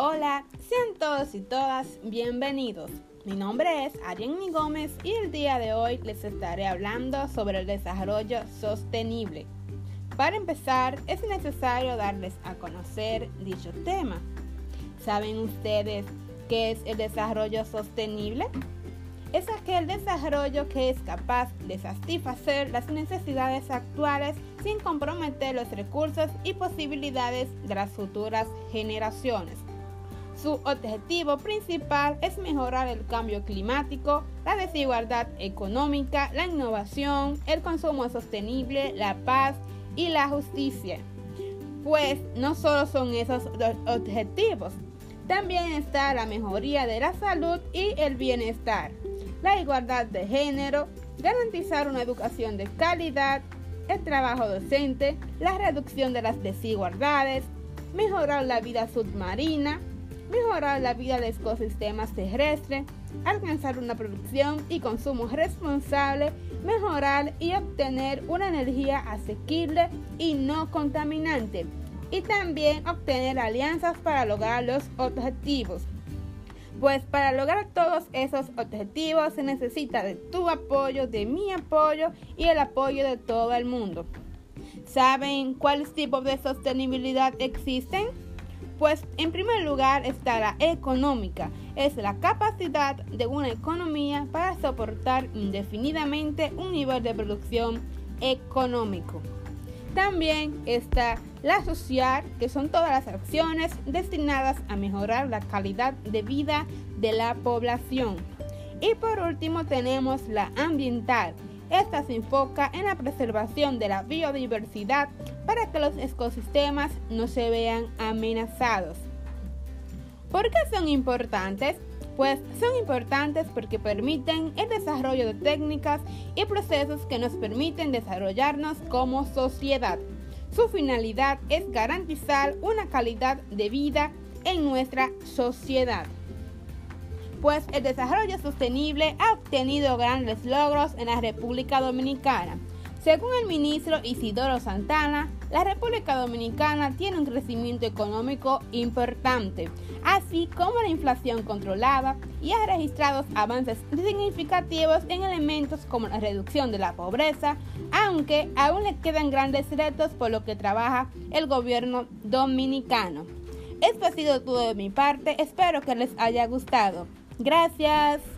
Hola, sean todos y todas bienvenidos. Mi nombre es Ariane Gómez y el día de hoy les estaré hablando sobre el desarrollo sostenible. Para empezar, es necesario darles a conocer dicho tema. ¿Saben ustedes qué es el desarrollo sostenible? Es aquel desarrollo que es capaz de satisfacer las necesidades actuales sin comprometer los recursos y posibilidades de las futuras generaciones. Su objetivo principal es mejorar el cambio climático, la desigualdad económica, la innovación, el consumo sostenible, la paz y la justicia. Pues no solo son esos objetivos, también está la mejoría de la salud y el bienestar, la igualdad de género, garantizar una educación de calidad, el trabajo docente, la reducción de las desigualdades, mejorar la vida submarina, mejorar la vida de ecosistemas terrestres, alcanzar una producción y consumo responsable, mejorar y obtener una energía asequible y no contaminante, y también obtener alianzas para lograr los objetivos. Pues para lograr todos esos objetivos se necesita de tu apoyo, de mi apoyo y el apoyo de todo el mundo. ¿Saben cuáles tipos de sostenibilidad existen? Pues en primer lugar está la económica. Es la capacidad de una economía para soportar indefinidamente un nivel de producción económico. También está la social, que son todas las acciones destinadas a mejorar la calidad de vida de la población. Y por último tenemos la ambiental. Esta se enfoca en la preservación de la biodiversidad para que los ecosistemas no se vean amenazados. ¿Por qué son importantes? pues son importantes porque permiten el desarrollo de técnicas y procesos que nos permiten desarrollarnos como sociedad. Su finalidad es garantizar una calidad de vida en nuestra sociedad. Pues el desarrollo sostenible ha obtenido grandes logros en la República Dominicana. Según el ministro Isidoro Santana, la República Dominicana tiene un crecimiento económico importante, así como la inflación controlada y ha registrado avances significativos en elementos como la reducción de la pobreza, aunque aún le quedan grandes retos por lo que trabaja el gobierno dominicano. Esto ha sido todo de mi parte, espero que les haya gustado. Gracias.